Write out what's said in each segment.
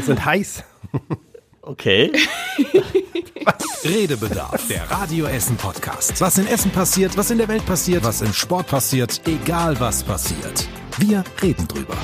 Wir sind heiß. Okay. Redebedarf, der Radio Essen Podcast. Was in Essen passiert, was in der Welt passiert, was im Sport passiert, egal was passiert. Wir reden drüber.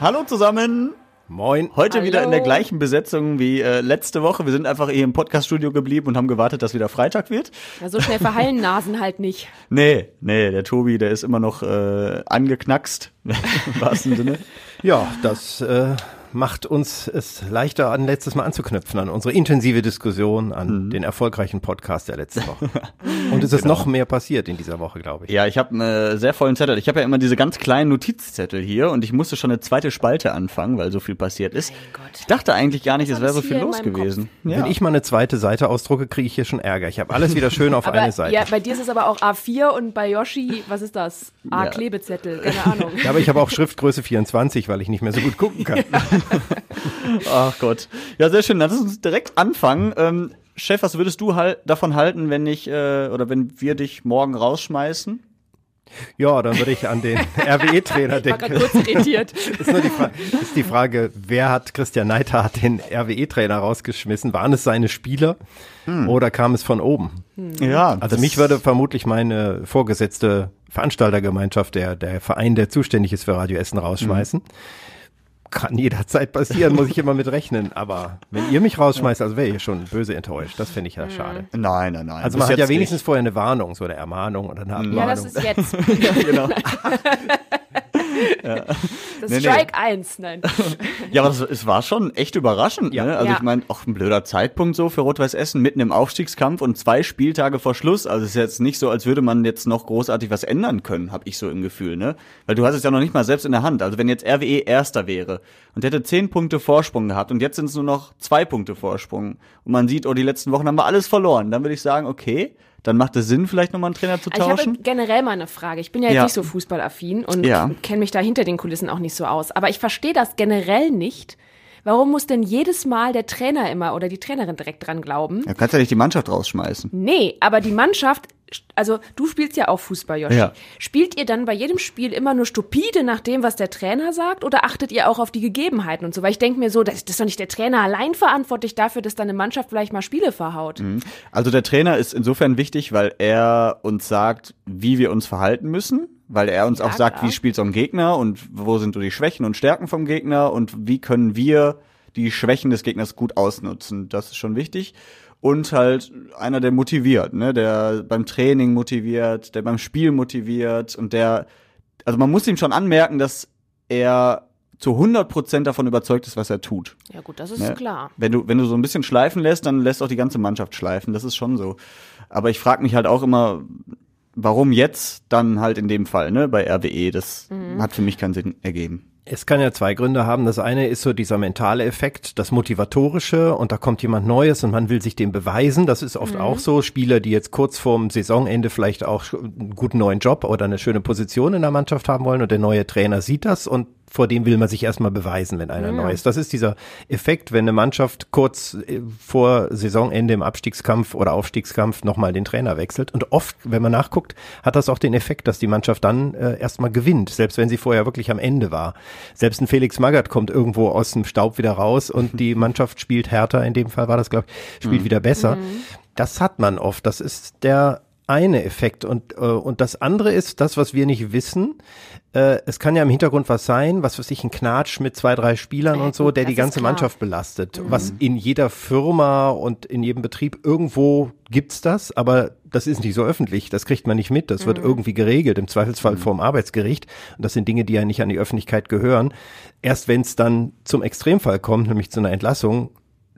Hallo zusammen. Moin. Heute Hallo. wieder in der gleichen Besetzung wie äh, letzte Woche. Wir sind einfach hier im Podcaststudio geblieben und haben gewartet, dass wieder Freitag wird. Na, so schnell verheilen Nasen halt nicht. Nee, nee, der Tobi, der ist immer noch äh, angeknackst, im wahrsten Sinne. Ja, das äh, macht uns es leichter, an letztes Mal anzuknüpfen, an unsere intensive Diskussion, an den erfolgreichen Podcast der letzten Woche. Und es ist noch mehr passiert in dieser Woche, glaube ich. Ja, ich habe einen äh, sehr vollen Zettel. Ich habe ja immer diese ganz kleinen Notizzettel hier und ich musste schon eine zweite Spalte anfangen, weil so viel passiert ist. Ich dachte eigentlich gar nicht, es wäre so viel los gewesen. Wenn ich mal eine zweite Seite ausdrucke, kriege ich hier schon Ärger. Ich habe alles wieder schön auf Aber eine Seite. ja, bei dir ist es aber auch A4 und bei Yoshi, was ist das? Ja. A-Klebezettel, keine Ahnung. Ja, aber ich habe auch Schriftgröße 24, weil ich nicht mehr so gut gucken kann. Ach Gott. Ja, sehr schön. Lass uns direkt anfangen. Ähm, Chef, was würdest du halt davon halten, wenn ich äh, oder wenn wir dich morgen rausschmeißen? Ja, dann würde ich an den RWE-Trainer Ich war denken. kurz irritiert. Ist, nur die Frage, ist die Frage, wer hat Christian Neidhardt den RWE-Trainer rausgeschmissen? Waren es seine Spieler oder kam es von oben? Ja, Also mich würde vermutlich meine vorgesetzte Veranstaltergemeinschaft, der, der Verein, der zuständig ist für Radio Essen, rausschmeißen. Kann jederzeit passieren, muss ich immer mit rechnen. Aber wenn ihr mich rausschmeißt, also wäre ich schon böse enttäuscht. Das finde ich ja schade. Nein, nein, nein. Also Bis man hat ja wenigstens nicht. vorher eine Warnung, so eine Ermahnung oder eine Abmahnung. Ja, das ist jetzt. ja. Das Nee, nee. Strike 1. Nein. Ja, aber es war schon echt überraschend. Ja. Ne? Also Ja. ich meine, auch ein blöder Zeitpunkt so für Rot-Weiß Essen mitten im Aufstiegskampf und zwei Spieltage vor Schluss. Also es ist jetzt nicht so, als würde man jetzt noch großartig was ändern können, habe ich so im Gefühl. Ne? Weil du hast es ja noch nicht mal selbst in der Hand. Also wenn jetzt RWE Erster wäre und hätte zehn Punkte Vorsprung gehabt und jetzt sind es nur noch zwei Punkte Vorsprung und man sieht, oh, die letzten Wochen haben wir alles verloren, dann würde ich sagen, okay, dann macht es Sinn, vielleicht nochmal einen Trainer zu Also ich habe tauschen. generell mal eine Frage. Ich bin ja Ja. nicht so fußballaffin und Ja. kenne mich da hinter den Kulissen auch nicht so aus. Aber ich verstehe das generell nicht. Warum muss denn jedes Mal der Trainer immer oder die Trainerin direkt dran glauben? Da kannst ja nicht die Mannschaft rausschmeißen. Nee, aber die Mannschaft, also du spielst ja auch Fußball, Joshi. Ja. Spielt ihr dann bei jedem Spiel immer nur stupide nach dem, was der Trainer sagt, oder achtet ihr auch auf die Gegebenheiten und so? Weil ich denke mir so, das, das ist doch nicht der Trainer allein verantwortlich dafür, dass deine Mannschaft vielleicht mal Spiele verhaut. Also der Trainer ist insofern wichtig, weil er uns sagt, wie wir uns verhalten müssen, weil er uns Ja, auch sagt, klar. wie spielt so ein Gegner und wo sind so die Schwächen und Stärken vom Gegner und wie können wir die Schwächen des Gegners gut ausnutzen. Das ist schon wichtig. Und halt einer, der motiviert, ne, der beim Training motiviert, der beim Spiel motiviert und der, also man muss ihm schon anmerken, dass er zu 100 Prozent davon überzeugt ist, was er tut. Ja gut, das ist Ne? klar. Wenn du, wenn du so ein bisschen schleifen lässt, dann lässt auch die ganze Mannschaft schleifen. Das ist schon so. Aber ich frage mich halt auch immer, warum jetzt dann halt in dem Fall, ne, bei RWE? Das hat für mich keinen Sinn ergeben. Es kann ja zwei Gründe haben. Das eine ist so dieser mentale Effekt, das Motivatorische und da kommt jemand Neues und man will sich dem beweisen. Das ist oft auch so. Spieler, die jetzt kurz vorm Saisonende vielleicht auch einen guten neuen Job oder eine schöne Position in der Mannschaft haben wollen und der neue Trainer sieht das und vor dem will man sich erstmal beweisen, wenn einer neu ist. Das ist dieser Effekt, wenn eine Mannschaft kurz äh, vor Saisonende im Abstiegskampf oder Aufstiegskampf nochmal den Trainer wechselt. Und oft, wenn man nachguckt, hat das auch den Effekt, dass die Mannschaft dann äh, erstmal gewinnt, selbst wenn sie vorher wirklich am Ende war. Selbst ein Felix Magath kommt irgendwo aus dem Staub wieder raus und die Mannschaft spielt härter, in dem Fall war das, glaube ich, spielt wieder besser. Das hat man oft. Das ist der eine Effekt. Und, äh, und das andere ist das, was wir nicht wissen. Äh, es kann ja im Hintergrund was sein, was weiß ich, ein Knatsch mit zwei, drei Spielern und so, gut, der das die ganze. Mannschaft belastet. Was in jeder Firma und in jedem Betrieb irgendwo gibt's das, aber das ist nicht so öffentlich. Das kriegt man nicht mit. Das wird irgendwie geregelt, im Zweifelsfall vorm Arbeitsgericht. Und das sind Dinge, die ja nicht an die Öffentlichkeit gehören. Erst wenn es dann zum Extremfall kommt, nämlich zu einer Entlassung,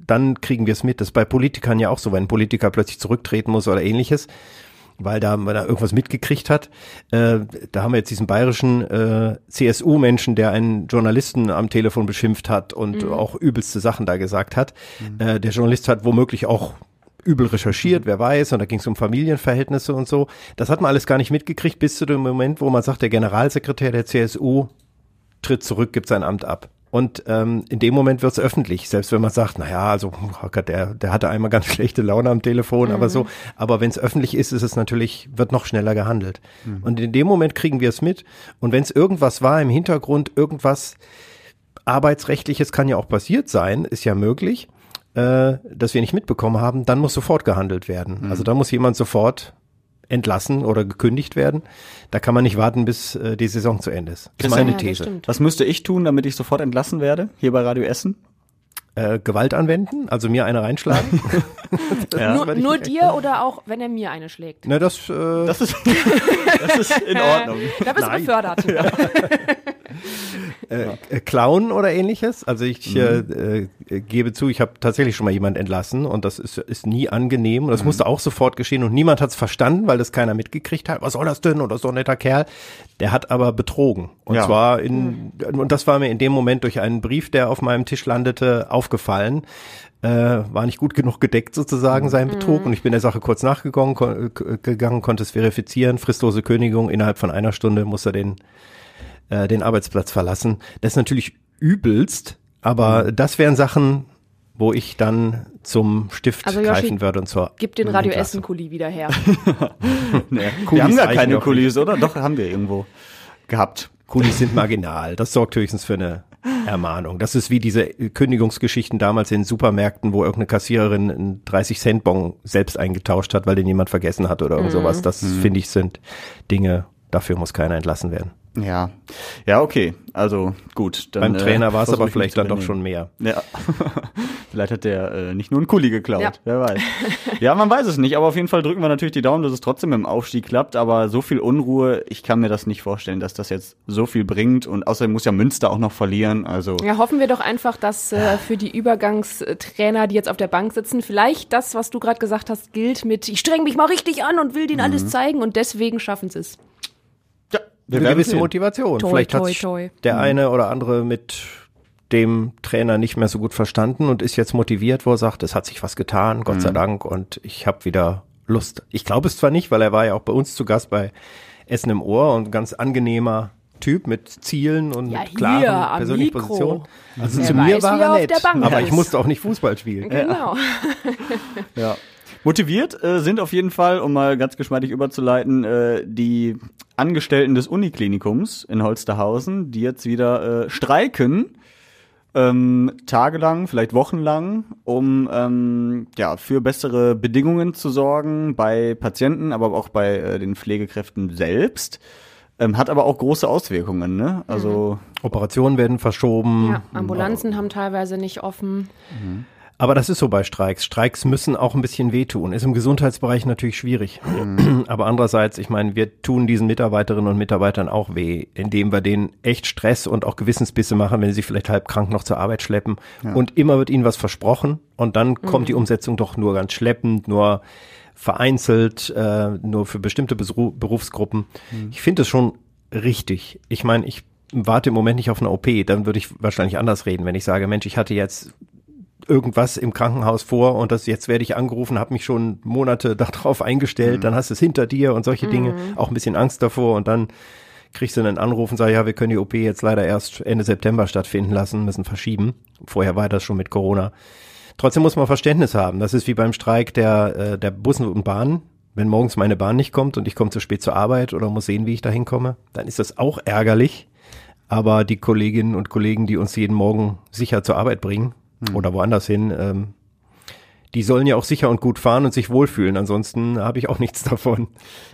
dann kriegen wir es mit. Das ist bei Politikern ja auch so, wenn ein Politiker plötzlich zurücktreten muss oder ähnliches, weil da man da irgendwas mitgekriegt hat. Äh, da haben wir jetzt diesen bayerischen äh, CSU-Menschen, der einen Journalisten am Telefon beschimpft hat und auch übelste Sachen da gesagt hat. Äh, der Journalist hat womöglich auch übel recherchiert, wer weiß, und da ging es um Familienverhältnisse und so. Das hat man alles gar nicht mitgekriegt, bis zu dem Moment, wo man sagt, der Generalsekretär der CSU tritt zurück, gibt sein Amt ab. Und ähm, in dem Moment wird es öffentlich, selbst wenn man sagt, naja, also oh Gott, der, der hatte einmal ganz schlechte Laune am Telefon, aber so. Aber wenn es öffentlich ist, ist es natürlich, wird noch schneller gehandelt. Und in dem Moment kriegen wir es mit. Und wenn es irgendwas war im Hintergrund, irgendwas arbeitsrechtliches kann ja auch passiert sein, ist ja möglich, äh, dass wir nicht mitbekommen haben, dann muss sofort gehandelt werden. Also da muss jemand sofort entlassen oder gekündigt werden. Da kann man nicht warten, bis äh, die Saison zu Ende ist. Das ist meine Ja, das These. stimmt. Was müsste ich tun, damit ich sofort entlassen werde? Hier bei Radio Essen? Äh, Gewalt anwenden, also mir eine reinschlagen. nur ich nur nicht dir oder auch, wenn er mir eine schlägt? Na, das, äh, Das ist, das ist in Ordnung. Da bist du befördert. Äh, Clown oder ähnliches. Also ich äh, äh, gebe zu, ich habe tatsächlich schon mal jemand entlassen und das ist, ist nie angenehm. Und das musste auch sofort geschehen und niemand hat es verstanden, weil das keiner mitgekriegt hat. Was soll das denn? Oder so ein netter Kerl. Der hat aber betrogen. Und Ja. zwar in, und das war mir in dem Moment durch einen Brief, der auf meinem Tisch landete, aufgefallen. Äh, war nicht gut genug gedeckt sozusagen sein Betrug und ich bin der Sache kurz nachgegangen, kon äh, gegangen, konnte es verifizieren, fristlose Kündigung, innerhalb von einer Stunde muss er den äh, den Arbeitsplatz verlassen. Das ist natürlich übelst, aber das wären Sachen, wo ich dann zum Stift Also, Yoshi, greifen würde und zwar Gib den Radio Essen-Kuli wieder her. Nee, wir haben gar keine doch Kulis, oder? Doch, haben wir irgendwo gehabt. Kulis sind marginal. Das sorgt höchstens für eine Ermahnung. Das ist wie diese Kündigungsgeschichten damals in Supermärkten, wo irgendeine Kassiererin einen 30 Cent Bon selbst eingetauscht hat, weil den jemand vergessen hat oder irgend sowas. Das finde ich sind Dinge, dafür muss keiner entlassen werden. Ja. Ja, okay. Also gut. Dann, Beim Trainer war es aber vielleicht dann doch schon mehr. Ja. Vielleicht hat der äh, nicht nur einen Kuli geklaut, Ja. wer weiß. Ja, man weiß es nicht, aber auf jeden Fall drücken wir natürlich die Daumen, dass es trotzdem im Aufstieg klappt, aber so viel Unruhe, ich kann mir das nicht vorstellen, dass das jetzt so viel bringt und außerdem muss ja Münster auch noch verlieren, also Ja, hoffen wir doch einfach, dass äh, für die Übergangstrainer, die jetzt auf der Bank sitzen, vielleicht das, was du gerade gesagt hast, gilt mit, ich streng mich mal richtig an und will denen alles zeigen und deswegen schaffen sie es. Eine gewisse sehen. Motivation. Toi, Vielleicht hat toi, sich der eine oder andere mit dem Trainer nicht mehr so gut verstanden und ist jetzt motiviert, wo er sagt, es hat sich was getan, Gott sei Dank, und ich habe wieder Lust. Ich glaube es zwar nicht, weil er war ja auch bei uns zu Gast bei Essen im Ohr und ein ganz angenehmer Typ mit Zielen und Ja, mit hier, klaren am persönlichen Mikro. Positionen. Also Er zu mir weiß, war er nett, aber ich musste auch nicht Fußball spielen. Genau. Ja. Motiviert äh, sind auf jeden Fall, um mal ganz geschmeidig überzuleiten, äh, die Angestellten des Uniklinikums in Holsterhausen, die jetzt wieder äh, streiken, ähm, tagelang, vielleicht wochenlang, um ähm, ja für bessere Bedingungen zu sorgen bei Patienten, aber auch bei äh, den Pflegekräften selbst. Ähm, hat aber auch große Auswirkungen, ne? Also Operationen werden verschoben. Ja, Ambulanzen haben teilweise nicht offen. Aber das ist so bei Streiks. Streiks müssen auch ein bisschen wehtun. Ist im Gesundheitsbereich natürlich schwierig. Aber andererseits, ich meine, wir tun diesen Mitarbeiterinnen und Mitarbeitern auch weh, indem wir denen echt Stress und auch Gewissensbisse machen, wenn sie sich vielleicht halb krank noch zur Arbeit schleppen. Und immer wird ihnen was versprochen und dann kommt die Umsetzung doch nur ganz schleppend, nur vereinzelt, äh, nur für bestimmte Besru Berufsgruppen. Ich finde es schon richtig. Ich meine, ich warte im Moment nicht auf eine OP, dann würde ich wahrscheinlich anders reden, wenn ich sage, Mensch, ich hatte jetzt irgendwas im Krankenhaus vor und das jetzt werde ich angerufen, habe mich schon Monate darauf eingestellt, dann hast du es hinter dir und solche Dinge, auch ein bisschen Angst davor und dann kriegst du einen Anruf und sagst, ja, wir können die OP jetzt leider erst Ende September stattfinden lassen, müssen verschieben. Vorher war das schon mit Corona. Trotzdem muss man Verständnis haben. Das ist wie beim Streik der, äh, der Bussen und Bahnen. Wenn morgens meine Bahn nicht kommt und ich komme zu spät zur Arbeit oder muss sehen, wie ich da hinkomme, dann ist das auch ärgerlich. Aber die Kolleginnen und Kollegen, die uns jeden Morgen sicher zur Arbeit bringen oder woanders hin, ähm, die sollen ja auch sicher und gut fahren und sich wohlfühlen. Ansonsten habe ich auch nichts davon.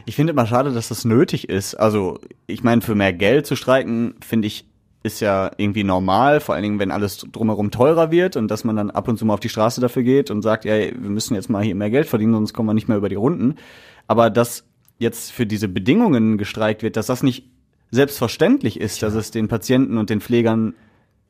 Ich finde immer schade, dass das nötig ist. Also, ich meine, für mehr Geld zu streiken, finde ich, ist ja irgendwie normal, vor allen Dingen, wenn alles drumherum teurer wird und dass man dann ab und zu mal auf die Straße dafür geht und sagt, ja, wir müssen jetzt mal hier mehr Geld verdienen, sonst kommen wir nicht mehr über die Runden. Aber dass jetzt für diese Bedingungen gestreikt wird, dass das nicht selbstverständlich ist, dass es den Patienten und den Pflegern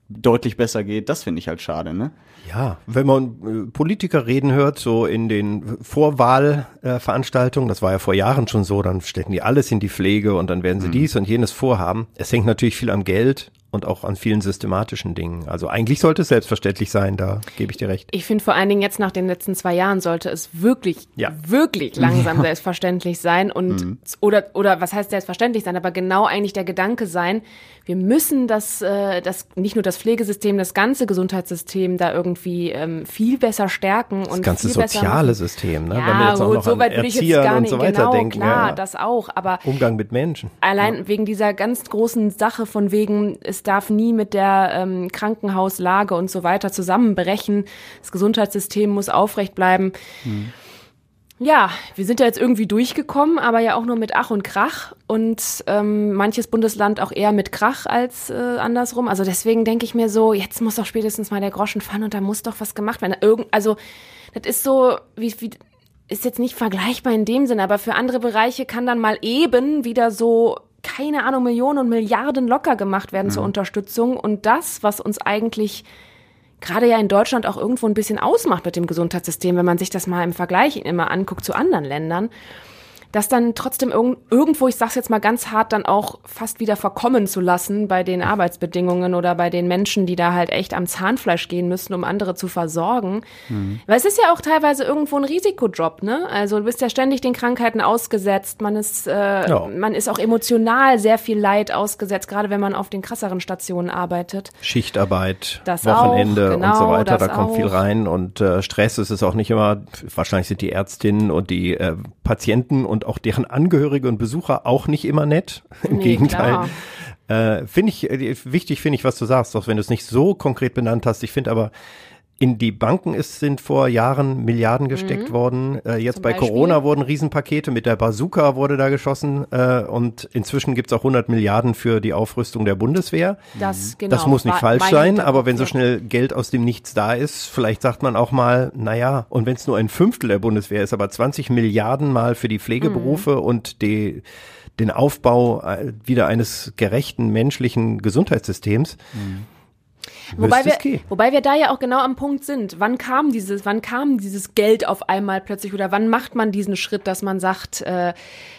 deutlich besser geht, das finde ich halt schade, ne? Ja, wenn man äh, Politiker reden hört, so in den Vorwahlveranstaltungen, das war ja vor Jahren schon so, dann stecken die alles in die Pflege und dann werden sie dies und jenes vorhaben. Es hängt natürlich viel am Geld und auch an vielen systematischen Dingen. Also eigentlich sollte es selbstverständlich sein, da gebe ich dir recht. Ich finde vor allen Dingen jetzt nach den letzten zwei Jahren sollte es wirklich, Ja. wirklich langsam selbstverständlich sein und oder oder was heißt selbstverständlich sein, aber genau eigentlich der Gedanke sein, wir müssen das, äh, das nicht nur das Pflegesystem, das ganze Gesundheitssystem da irgendwie ähm, viel besser stärken und Das ganze soziale. System, ne? Ja, wenn wir jetzt auch gut, noch so an weit würde ich jetzt Erziehern gar und nicht. so weiter genau, denken. klar, ja. das auch. Aber Umgang mit Menschen. Allein wegen dieser ganz großen Sache von wegen, es es darf nie mit der ähm, Krankenhauslage und so weiter zusammenbrechen. Das Gesundheitssystem muss aufrecht bleiben. Mhm. Ja, wir sind ja jetzt irgendwie durchgekommen, aber ja auch nur mit Ach und Krach und ähm, manches Bundesland auch eher mit Krach als äh, andersrum. Also deswegen denke ich mir so, jetzt muss doch spätestens mal der Groschen fallen und da muss doch was gemacht werden. Irgend, also das ist so, wie, wie ist jetzt nicht vergleichbar in dem Sinne, aber für andere Bereiche kann dann mal eben wieder so keine Ahnung Millionen und Milliarden locker gemacht werden mhm. zur Unterstützung und das, was uns eigentlich gerade ja in Deutschland auch irgendwo ein bisschen ausmacht mit dem Gesundheitssystem, wenn man sich das mal im Vergleich immer anguckt zu anderen Ländern das dann trotzdem irg irgendwo, ich sag's jetzt mal ganz hart, dann auch fast wieder verkommen zu lassen bei den Arbeitsbedingungen oder bei den Menschen, die da halt echt am Zahnfleisch gehen müssen, um andere zu versorgen. Mhm. Weil es ist ja auch teilweise irgendwo ein Risikojob, ne? Also du bist ja ständig den Krankheiten ausgesetzt, man ist, äh, ja. man ist auch emotional sehr viel Leid ausgesetzt, gerade wenn man auf den krasseren Stationen arbeitet. Schichtarbeit, das Wochenende auch, genau, und so weiter, da kommt auch. viel rein und äh, Stress ist es auch nicht immer, wahrscheinlich sind die Ärztinnen und die äh, Patienten und und auch deren Angehörige und Besucher auch nicht immer nett. Im nee, Gegenteil. Äh, finde ich, äh, wichtig finde ich, was du sagst, auch wenn du es nicht so konkret benannt hast. Ich finde aber, in die Banken ist, sind vor Jahren Milliarden gesteckt mhm. worden. Äh, jetzt Zum bei Beispiel? Corona wurden Riesenpakete, mit der Bazooka wurde da geschossen äh, und inzwischen gibt's auch 100 Milliarden für die Aufrüstung der Bundeswehr. Das, mhm. genau, das muss nicht falsch sein, aber wenn so schnell Geld aus dem Nichts da ist, vielleicht sagt man auch mal, naja, und wenn es nur ein Fünftel der Bundeswehr ist, aber 20 Milliarden mal für die Pflegeberufe mhm. und die den Aufbau äh, wieder eines gerechten menschlichen Gesundheitssystems. Mhm Wobei wir, wobei wir da ja auch genau am Punkt sind. Wann kam dieses, wann kam dieses Geld auf einmal plötzlich oder wann macht man diesen Schritt, dass man sagt, äh,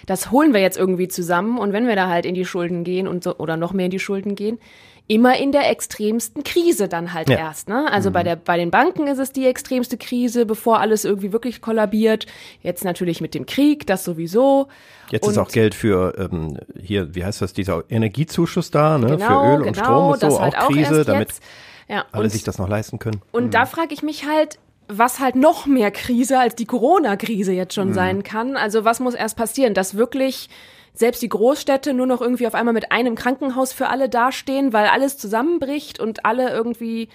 das holen wir jetzt irgendwie zusammen und wenn wir da halt in die Schulden gehen und so oder noch mehr in die Schulden gehen, immer in der extremsten Krise dann halt ja. erst. Ne? Also mhm. bei, der, bei den Banken ist es die extremste Krise, bevor alles irgendwie wirklich kollabiert. Jetzt natürlich mit dem Krieg, das sowieso. Jetzt und ist auch Geld für ähm, hier, wie heißt das, dieser Energiezuschuss da, ne? Genau, für Öl und genau, Strom und so, halt auch Krise, damit ja, alle und, sich das noch leisten können. Und mhm. da frage ich mich halt, was halt noch mehr Krise als die Corona-Krise jetzt schon mhm. sein kann. Also was muss erst passieren, dass wirklich selbst die Großstädte nur noch irgendwie auf einmal mit einem Krankenhaus für alle dastehen, weil alles zusammenbricht und alle irgendwie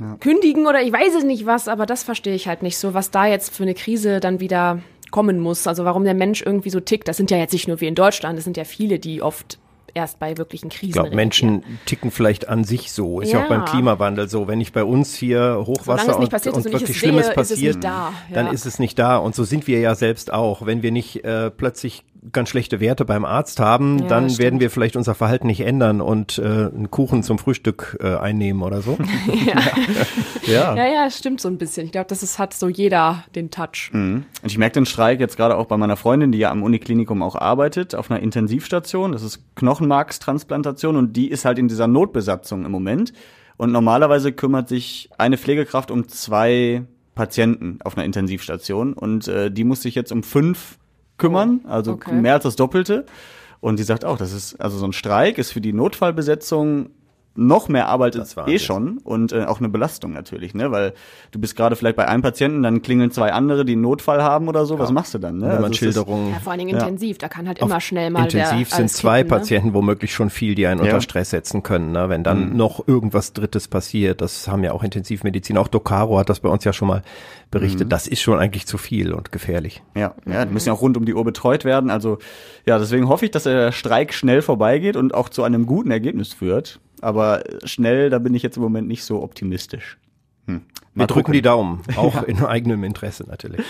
ja. kündigen oder ich weiß es nicht was, aber das verstehe ich halt nicht so, was da jetzt für eine Krise dann wieder kommen muss. Also warum der Mensch irgendwie so tickt. Das sind ja jetzt nicht nur wir in Deutschland, das sind ja viele, die oft erst bei wirklichen Krisen. Ich glaube, Menschen ticken vielleicht an sich so. Ist ja. ja. auch beim Klimawandel so. Wenn nicht bei uns hier Hochwasser und, passiert, und wirklich Schlimmes sehe, passiert, ist da. ja. dann ist es nicht da. Und so sind wir ja selbst auch. Wenn wir nicht äh, plötzlich ganz schlechte Werte beim Arzt haben, ja, dann werden wir vielleicht unser Verhalten nicht ändern und äh, einen Kuchen zum Frühstück äh, einnehmen oder so. ja. ja. ja, ja, stimmt so ein bisschen. Ich glaube, das ist, hat so jeder den Touch. Mhm. Und ich merke den Streik jetzt gerade auch bei meiner Freundin, die ja am Uniklinikum auch arbeitet, auf einer Intensivstation. Das ist Knochenmarkstransplantation und die ist halt in dieser Notbesatzung im Moment. Und normalerweise kümmert sich eine Pflegekraft um zwei Patienten auf einer Intensivstation und äh, die muss sich jetzt um fünf kümmern, oh, also okay. mehr als das Doppelte. Und die sagt auch, das ist, also so ein Streik ist für die Notfallbesetzung noch mehr Arbeit ist eh schon und äh, auch eine Belastung natürlich, ne? Weil du bist gerade vielleicht bei einem Patienten, dann klingeln zwei andere, die einen Notfall haben oder so. Ja. Was machst du dann? Ne? Wenn man also Schilderungen. Ja, vor allen Dingen intensiv, da kann halt immer schnell mal Intensiv sind zwei kippen, ne? Patienten womöglich schon viel, die einen ja. unter Stress setzen können. Ne? Wenn dann mhm. noch irgendwas Drittes passiert, das haben ja auch Intensivmedizin. Auch Docaro hat das bei uns ja schon mal berichtet. Mhm. Das ist schon eigentlich zu viel und gefährlich. Ja, ja, die müssen ja auch rund um die Uhr betreut werden. Also ja, deswegen hoffe ich, dass der Streik schnell vorbeigeht und auch zu einem guten Ergebnis führt. Aber schnell, da bin ich jetzt im Moment nicht so optimistisch. Hm. Wir drücken die Daumen, auch ja. in eigenem Interesse natürlich.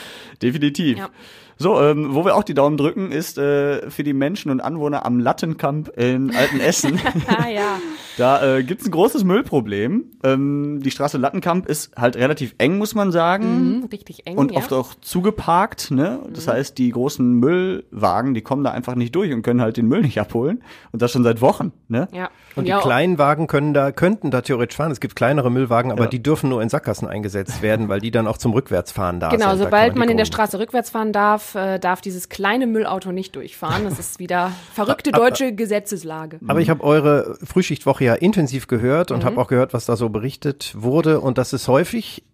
Definitiv. Ja. So, ähm, wo wir auch die Daumen drücken, ist äh, für die Menschen und Anwohner am Lattenkamp in Altenessen. ja. Da äh, gibt ein großes Müllproblem. Ähm, die Straße Lattenkamp ist halt relativ eng, muss man sagen. Mhm, richtig eng. Und ja. oft auch zugeparkt. Ne? Das mhm. heißt, die großen Müllwagen, die kommen da einfach nicht durch und können halt den Müll nicht abholen. Und das schon seit Wochen. Ne? Ja. Und, und die ja, kleinen Wagen können da, könnten da theoretisch fahren. Es gibt kleinere Müllwagen, aber ja. die dürfen nur in Sackgassen eingesetzt werden, weil die dann auch zum Rückwärtsfahren da genau, sind. Genau, sobald man, man in der Straße rückwärts fahren darf, äh, darf dieses kleine Müllauto nicht durchfahren. Das ist wieder verrückte deutsche Gesetzeslage. Aber ich habe eure Frühschichtwoche ja intensiv gehört und mhm. habe auch gehört, was da so berichtet wurde und dass es häufig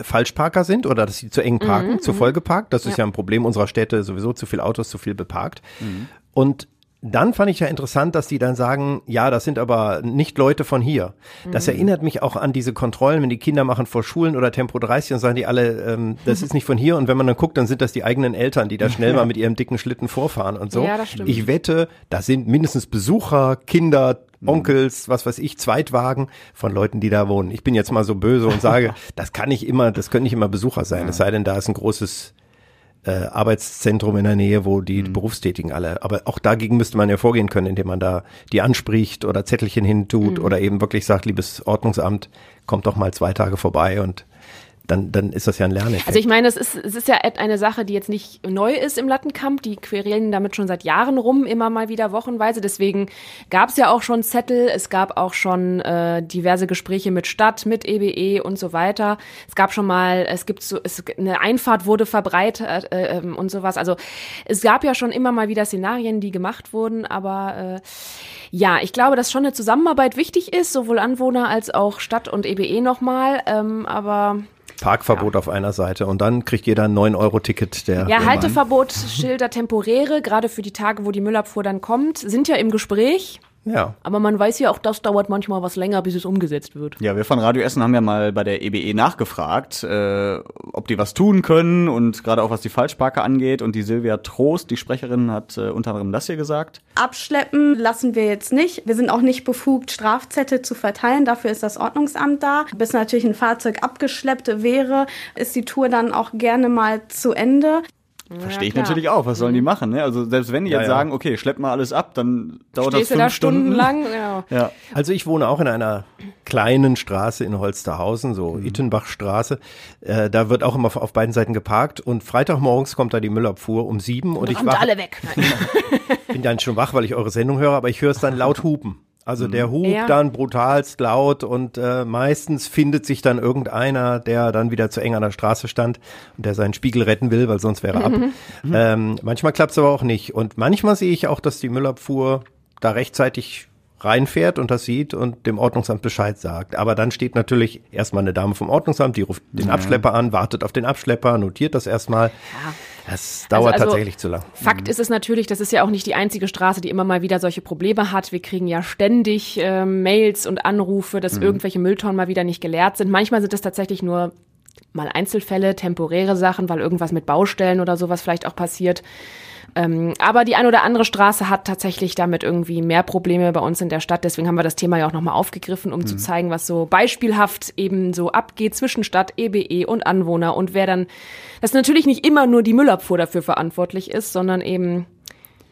Falschparker sind oder dass sie zu eng parken, mhm, zu mhm. voll geparkt. Das ja. ist ja ein Problem unserer Städte, sowieso zu viel Autos, zu viel beparkt. Mhm. Und dann fand ich ja interessant, dass die dann sagen, ja, das sind aber nicht Leute von hier. Das mhm. erinnert mich auch an diese Kontrollen, wenn die Kinder machen vor Schulen oder Tempo 30 und sagen die alle, ähm, das ist nicht von hier. Und wenn man dann guckt, dann sind das die eigenen Eltern, die da schnell mal mit ihrem dicken Schlitten vorfahren und so. Ja, das stimmt. Ich wette, da sind mindestens Besucher, Kinder, mhm. Onkels, was weiß ich, Zweitwagen von Leuten, die da wohnen. Ich bin jetzt mal so böse und sage, das kann nicht immer, das können nicht immer Besucher sein. Es sei denn, da ist ein großes äh, Arbeitszentrum in der Nähe, wo die mhm. Berufstätigen alle. Aber auch dagegen müsste man ja vorgehen können, indem man da die anspricht oder Zettelchen hintut mhm. oder eben wirklich sagt, liebes Ordnungsamt, kommt doch mal zwei Tage vorbei und dann, dann ist das ja ein Lerneffekt. Also ich meine, es ist, es ist ja eine Sache, die jetzt nicht neu ist im Lattenkamp. Die querelen damit schon seit Jahren rum, immer mal wieder wochenweise. Deswegen gab es ja auch schon Zettel, es gab auch schon äh, diverse Gespräche mit Stadt, mit EBE e und so weiter. Es gab schon mal, es gibt so, es, eine Einfahrt wurde verbreitet äh, äh, und sowas. Also es gab ja schon immer mal wieder Szenarien, die gemacht wurden, aber äh, ja, ich glaube, dass schon eine Zusammenarbeit wichtig ist, sowohl Anwohner als auch Stadt und EBE nochmal. Ähm, aber Parkverbot ja. auf einer Seite und dann kriegt jeder ein 9-Euro-Ticket. Der ja, Halteverbot, Schilder temporäre, gerade für die Tage, wo die Müllabfuhr dann kommt, sind ja im Gespräch. Ja. Aber man weiß ja auch, das dauert manchmal was länger, bis es umgesetzt wird. Ja, wir von Radio Essen haben ja mal bei der EBE e nachgefragt, äh, ob die was tun können und gerade auch was die Falschparker angeht. Und die Silvia Trost, die Sprecherin, hat äh, unter anderem das hier gesagt. Abschleppen lassen wir jetzt nicht. Wir sind auch nicht befugt, Strafzettel zu verteilen. Dafür ist das Ordnungsamt da. Bis natürlich ein Fahrzeug abgeschleppt wäre, ist die Tour dann auch gerne mal zu Ende. Verstehe ich natürlich auch. Was sollen die mhm. machen? Ne? Also selbst wenn die ja, jetzt ja. sagen, okay, schlepp mal alles ab, dann dauert Stehst das fünf da Stunden. lang. Ja. ja. Also ich wohne auch in einer kleinen Straße in Holsterhausen, so mhm. Ittenbachstraße. Äh, da wird auch immer auf beiden Seiten geparkt und Freitagmorgens kommt da die Müllabfuhr um sieben und, und ich wach, alle weg. bin dann schon wach, weil ich eure Sendung höre, aber ich höre es dann laut hupen. Also der mhm. hupt ja. dann brutalst laut und äh, meistens findet sich dann irgendeiner, der dann wieder zu eng an der Straße stand und der seinen Spiegel retten will, weil sonst wäre er ab. Mhm. Ähm, manchmal klappt es aber auch nicht. Und manchmal sehe ich auch, dass die Müllabfuhr da rechtzeitig reinfährt und das sieht und dem Ordnungsamt Bescheid sagt. Aber dann steht natürlich erstmal eine Dame vom Ordnungsamt, die ruft den ja. Abschlepper an, wartet auf den Abschlepper, notiert das erstmal. Ja. Das dauert also, also tatsächlich zu lang. Fakt mhm. ist es natürlich, das ist ja auch nicht die einzige Straße, die immer mal wieder solche Probleme hat. Wir kriegen ja ständig äh, Mails und Anrufe, dass mhm. irgendwelche Mülltonnen mal wieder nicht geleert sind. Manchmal sind es tatsächlich nur mal Einzelfälle, temporäre Sachen, weil irgendwas mit Baustellen oder sowas vielleicht auch passiert. Ähm, aber die ein oder andere Straße hat tatsächlich damit irgendwie mehr Probleme bei uns in der Stadt. Deswegen haben wir das Thema ja auch nochmal aufgegriffen, um mhm. zu zeigen, was so beispielhaft eben so abgeht zwischen Stadt, EBE e und Anwohner und wer dann, dass natürlich nicht immer nur die Müllabfuhr dafür verantwortlich ist, sondern eben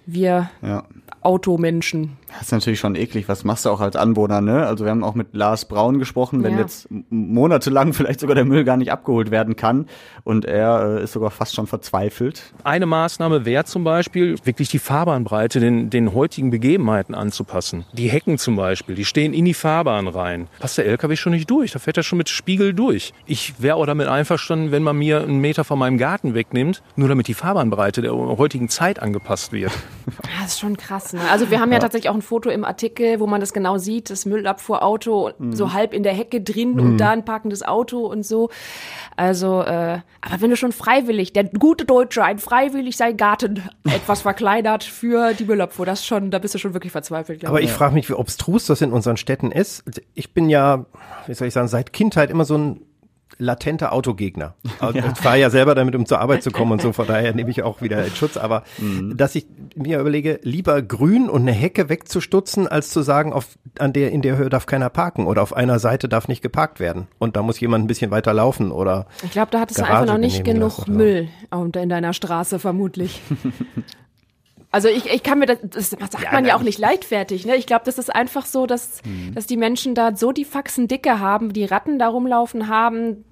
wir ja. Automenschen. Das ist natürlich schon eklig. Was machst du auch als Anwohner, ne? Also wir haben auch mit Lars Braun gesprochen, wenn ja. jetzt monatelang vielleicht sogar der Müll gar nicht abgeholt werden kann und er äh, ist sogar fast schon verzweifelt. Eine Maßnahme wäre zum Beispiel, wirklich die Fahrbahnbreite den, den heutigen Begebenheiten anzupassen. Die Hecken zum Beispiel, die stehen in die Fahrbahn rein. Passt der LKW schon nicht durch, da fährt er schon mit Spiegel durch. Ich wäre auch damit einverstanden, wenn man mir einen Meter von meinem Garten wegnimmt, nur damit die Fahrbahnbreite der heutigen Zeit angepasst wird. Das ist schon krass. Ne? Also wir haben ja, ja tatsächlich auch ein Foto im Artikel, wo man das genau sieht, das Müllabfuhrauto mhm. so halb in der Hecke drin mhm. und da ein parkendes Auto und so. Also, äh, aber wenn du schon freiwillig, der gute Deutsche, ein freiwillig sein Garten etwas verkleinert für die Müllabfuhr, das schon, da bist du schon wirklich verzweifelt. Aber ich frage mich, wie obstrus das in unseren Städten ist. Ich bin ja, wie soll ich sagen, seit Kindheit immer so ein latenter Autogegner. Also ja. Ich fahre ja selber damit, um zur Arbeit zu kommen und so, von daher nehme ich auch wieder in Schutz. Aber mhm. dass ich mir überlege, lieber grün und eine Hecke wegzustutzen, als zu sagen, auf, an der, in der Höhe darf keiner parken oder auf einer Seite darf nicht geparkt werden. Und da muss jemand ein bisschen weiter laufen oder. Ich glaube, da hattest du einfach noch nicht genug lassen, Müll in deiner Straße, vermutlich. Also ich, ich kann mir das, das sagt ja, man ja auch nicht leichtfertig. Ne? Ich glaube, das ist einfach so, dass, mhm. dass die Menschen da so die Faxen dicke haben, die Ratten da rumlaufen haben.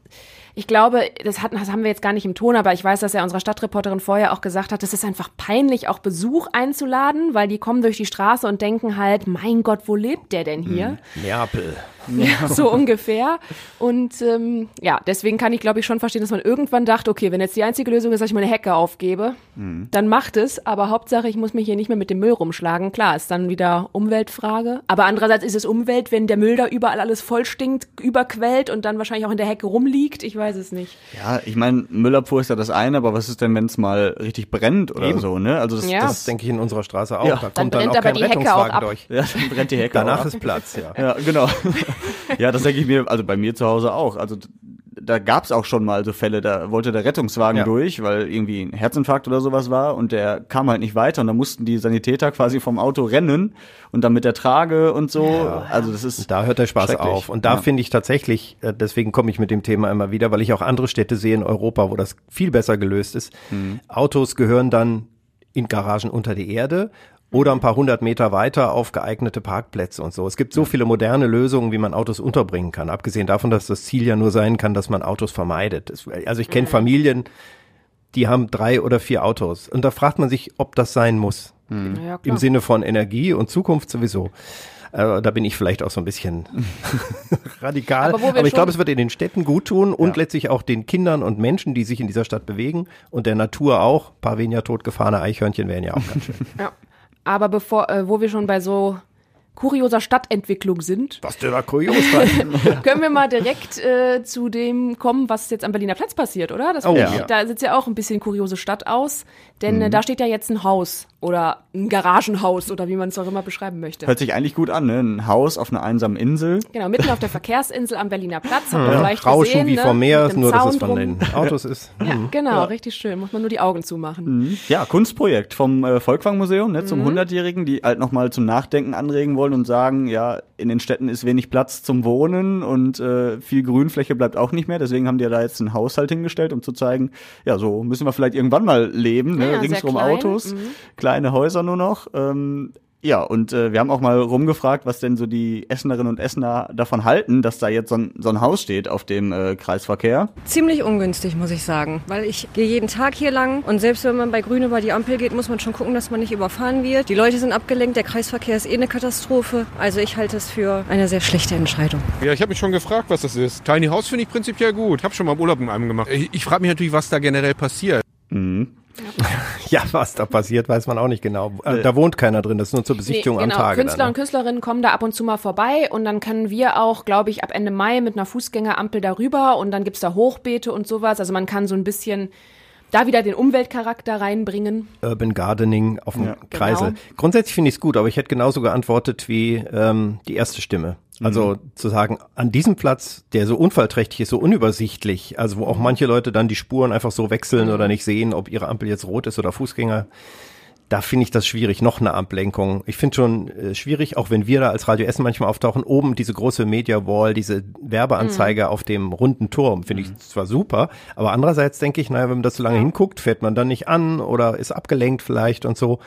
Ich glaube, das, hat, das haben wir jetzt gar nicht im Ton, aber ich weiß, dass ja unsere Stadtreporterin vorher auch gesagt hat, es ist einfach peinlich, auch Besuch einzuladen, weil die kommen durch die Straße und denken halt, mein Gott, wo lebt der denn hier? Mhm. Neapel. Ja. so ungefähr. Und ähm, ja, deswegen kann ich, glaube ich, schon verstehen, dass man irgendwann dachte, okay, wenn jetzt die einzige Lösung ist, dass ich meine Hecke aufgebe, mhm. dann macht es. Aber Hauptsache, ich muss mich hier nicht mehr mit dem Müll rumschlagen. Klar, ist dann wieder Umweltfrage. Aber andererseits ist es Umwelt, wenn der Müll da überall alles voll stinkt, überquellt und dann wahrscheinlich auch in der Hecke rumliegt. Ich weiß es nicht. Ja, ich meine, Müllabfuhr ist ja das eine, aber was ist denn, wenn es mal richtig brennt oder Eben. so, ne? Also das, ja. das denke ich in unserer Straße auch. Ja. Da dann kommt dann auch kein Rettungswagen durch. Ja, dann brennt die Hecke Danach ist Platz, ja. Ja, genau. ja, das denke ich mir, also bei mir zu Hause auch. Also da gab es auch schon mal so Fälle, da wollte der Rettungswagen ja. durch, weil irgendwie ein Herzinfarkt oder sowas war und der kam halt nicht weiter und da mussten die Sanitäter quasi vom Auto rennen und dann mit der Trage und so. Ja. Also das ist. Da hört der Spaß auf. Und da ja. finde ich tatsächlich, äh, deswegen komme ich mit dem Thema immer wieder, weil ich auch andere Städte sehe in Europa, wo das viel besser gelöst ist. Mhm. Autos gehören dann in Garagen unter die Erde oder ein paar hundert Meter weiter auf geeignete Parkplätze und so. Es gibt so viele moderne Lösungen, wie man Autos unterbringen kann. Abgesehen davon, dass das Ziel ja nur sein kann, dass man Autos vermeidet. Also ich kenne mhm. Familien, die haben drei oder vier Autos. Und da fragt man sich, ob das sein muss. Mhm. Ja, Im Sinne von Energie und Zukunft sowieso. Äh, da bin ich vielleicht auch so ein bisschen radikal. Aber, Aber ich glaube, es wird in den Städten gut tun und ja. letztlich auch den Kindern und Menschen, die sich in dieser Stadt bewegen und der Natur auch. Ein paar weniger totgefahrene Eichhörnchen wären ja auch ganz schön. Ja. Aber bevor, äh, wo wir schon bei so kurioser Stadtentwicklung sind. Was der da kurios können wir mal direkt äh, zu dem kommen, was jetzt am Berliner Platz passiert, oder? Das oh, ja. Da sieht ja auch ein bisschen kuriose Stadt aus, denn äh, mhm. da steht ja jetzt ein Haus oder ein Garagenhaus oder wie man es auch immer beschreiben möchte. Hört sich eigentlich gut an, ne? Ein Haus auf einer einsamen Insel. Genau, mitten auf der Verkehrsinsel am Berliner Platz. Habt ja, vielleicht Rauschen gesehen, wie ne? vom Meer, nur Zaun dass es von den Autos ist. ja, mhm. genau, ja. richtig schön. Muss man nur die Augen zumachen. Mhm. Ja, Kunstprojekt vom äh, Volkwang-Museum ne, zum mhm. 100-Jährigen, die halt nochmal zum Nachdenken anregen wollen und sagen, ja, in den Städten ist wenig Platz zum Wohnen und äh, viel Grünfläche bleibt auch nicht mehr. Deswegen haben die da jetzt einen Haushalt hingestellt, um zu zeigen, ja, so müssen wir vielleicht irgendwann mal leben, ne? Ja, ringsrum Autos, mhm. kleine Häuser nur noch. Ähm, ja, und äh, wir haben auch mal rumgefragt, was denn so die Essenerinnen und Essener davon halten, dass da jetzt so ein, so ein Haus steht auf dem äh, Kreisverkehr. Ziemlich ungünstig, muss ich sagen, weil ich gehe jeden Tag hier lang und selbst wenn man bei Grün über die Ampel geht, muss man schon gucken, dass man nicht überfahren wird. Die Leute sind abgelenkt, der Kreisverkehr ist eh eine Katastrophe. Also ich halte es für eine sehr schlechte Entscheidung. Ja, ich habe mich schon gefragt, was das ist. Tiny House finde ich prinzipiell gut. Habe schon mal Urlaub in einem gemacht. Ich, ich frage mich natürlich, was da generell passiert. Mhm. Ja, was da passiert, weiß man auch nicht genau. Äh, da wohnt keiner drin, das ist nur zur Besichtigung nee, genau. am Tage. Künstler dann, ne? und Künstlerinnen kommen da ab und zu mal vorbei und dann können wir auch, glaube ich, ab Ende Mai mit einer Fußgängerampel darüber und dann gibt's da Hochbeete und sowas. Also man kann so ein bisschen da wieder den Umweltcharakter reinbringen. Urban Gardening auf dem ja, Kreisel. Genau. Grundsätzlich finde ich es gut, aber ich hätte genauso geantwortet wie ähm, die erste Stimme. Also mhm. zu sagen, an diesem Platz, der so unfallträchtig ist, so unübersichtlich, also wo auch manche Leute dann die Spuren einfach so wechseln mhm. oder nicht sehen, ob ihre Ampel jetzt rot ist oder Fußgänger, da finde ich das schwierig, noch eine Ablenkung. Ich finde schon äh, schwierig, auch wenn wir da als Radio Essen manchmal auftauchen, oben diese große Media Wall, diese Werbeanzeige mhm. auf dem runden Turm, finde ich mhm. zwar super, aber andererseits denke ich, naja, wenn man das so lange hinguckt, fährt man dann nicht an oder ist abgelenkt vielleicht und so.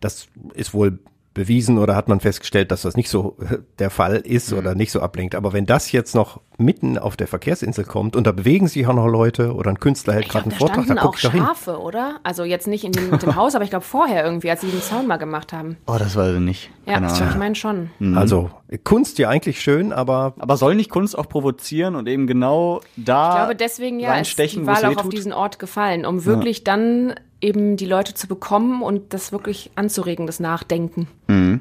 Das ist wohl bewiesen oder hat man festgestellt, dass das nicht so äh, der Fall ist mhm. oder nicht so ablenkt. Aber wenn das jetzt noch mitten auf der Verkehrsinsel kommt und da bewegen sich auch noch Leute oder ein Künstler hält gerade einen Vortrag, da guck ich auch Schafe, oder? Also jetzt nicht in dem, dem Haus, aber ich glaube vorher irgendwie, als sie den Zaun mal gemacht haben. Oh, das weiß ich nicht. Ja, ich meine schon. Mhm. Also Kunst ja eigentlich schön, aber aber soll nicht Kunst auch provozieren und eben genau da Ich glaube deswegen ja ist die Wahl auch auf diesen Ort gefallen, um wirklich ja. dann eben die Leute zu bekommen und das wirklich anzuregen, das Nachdenken. Mhm.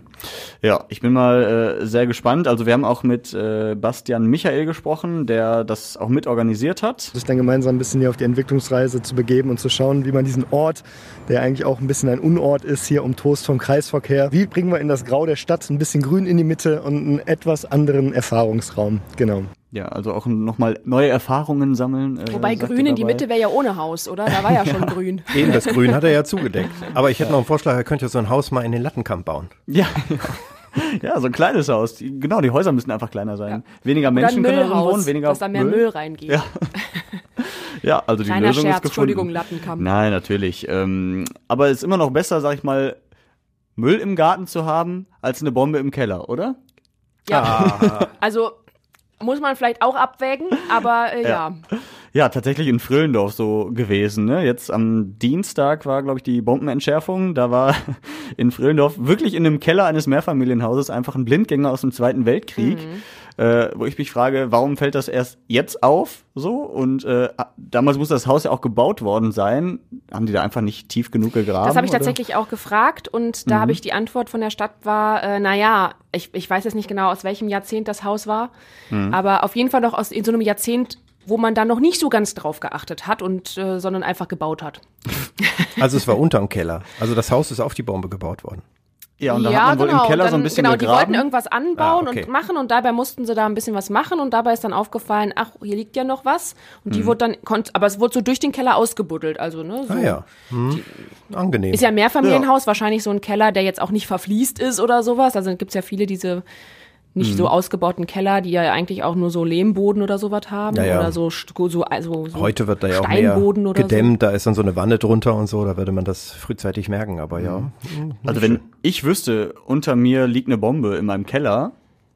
Ja, ich bin mal äh, sehr gespannt. Also wir haben auch mit äh, Bastian Michael gesprochen, der das auch mit organisiert hat. Sich dann gemeinsam ein bisschen hier auf die Entwicklungsreise zu begeben und zu schauen, wie man diesen Ort, der eigentlich auch ein bisschen ein Unort ist, hier um Toast vom Kreisverkehr, wie bringen wir in das Grau der Stadt ein bisschen Grün in die Mitte und einen etwas anderen Erfahrungsraum. Genau. Ja, also auch nochmal neue Erfahrungen sammeln. Äh, Wobei Grün in die Mitte wäre ja ohne Haus, oder? Da war ja schon Grün. Eben, das Grün hat er ja zugedeckt. Aber ich hätte noch einen Vorschlag, er könnte so ein Haus mal in den Lattenkamp bauen. Ja, ja. Ja, so ein kleines Haus. Die, genau, die Häuser müssen einfach kleiner sein. Ja. Weniger Menschen können darin wohnen, weniger dass da mehr Müll, Müll reingeht. Ja. ja, also die Kleiner Lösung Scherz, ist gefunden. Entschuldigung, Lattenkamp. Nein, natürlich. Ähm, aber es ist immer noch besser, sag ich mal, Müll im Garten zu haben, als eine Bombe im Keller, oder? Ja. Ah. Also muss man vielleicht auch abwägen, aber äh, ja. ja. Ja, tatsächlich in Frillendorf so gewesen. Ne? Jetzt am Dienstag war, glaube ich, die Bombenentschärfung. Da war in Frillendorf wirklich in einem Keller eines Mehrfamilienhauses einfach ein Blindgänger aus dem Zweiten Weltkrieg. Mhm äh, wo ich mich frage, warum fällt das erst jetzt auf so? Und äh, damals muss das Haus ja auch gebaut worden sein. Haben die da einfach nicht tief genug gegraben? Das habe ich oder? tatsächlich auch gefragt und da Mhm. habe ich die Antwort von der Stadt war, äh, naja, ich, ich weiß jetzt nicht genau, aus welchem Jahrzehnt das Haus war, Mhm. aber auf jeden Fall noch aus in so einem Jahrzehnt, wo man da noch nicht so ganz drauf geachtet hat und äh, sondern einfach gebaut hat. Also es war unterm Keller. Also das Haus ist auf die Bombe gebaut worden. Ja, und da ja, hat man wohl genau. im Keller und so ein dann- bisschen Genau, die gegraben. wollten irgendwas anbauen Ah, okay. und machen und dabei mussten sie da ein bisschen was machen und dabei ist dann aufgefallen, ach, hier liegt ja noch was und Mhm. die wurde dann, konnt, aber es wurde so durch den Keller ausgebuddelt, also ne, so. Ah ja. Hm. Angenehm. Ist ja ein Mehrfamilienhaus, wahrscheinlich so ein Keller, der jetzt auch nicht verfließt ist oder sowas. Also gibt's ja viele diese nicht Mhm. so ausgebauten Keller, die ja eigentlich auch nur so Lehmboden oder sowas haben. Ja, ja. Oder so, so, also, so Heute wird da ja auch mehr gedämmt, da ist dann so eine Wanne drunter und so, da würde man das frühzeitig merken, aber ja. hm, Also wenn ich wüsste, unter mir liegt eine Bombe in meinem Keller,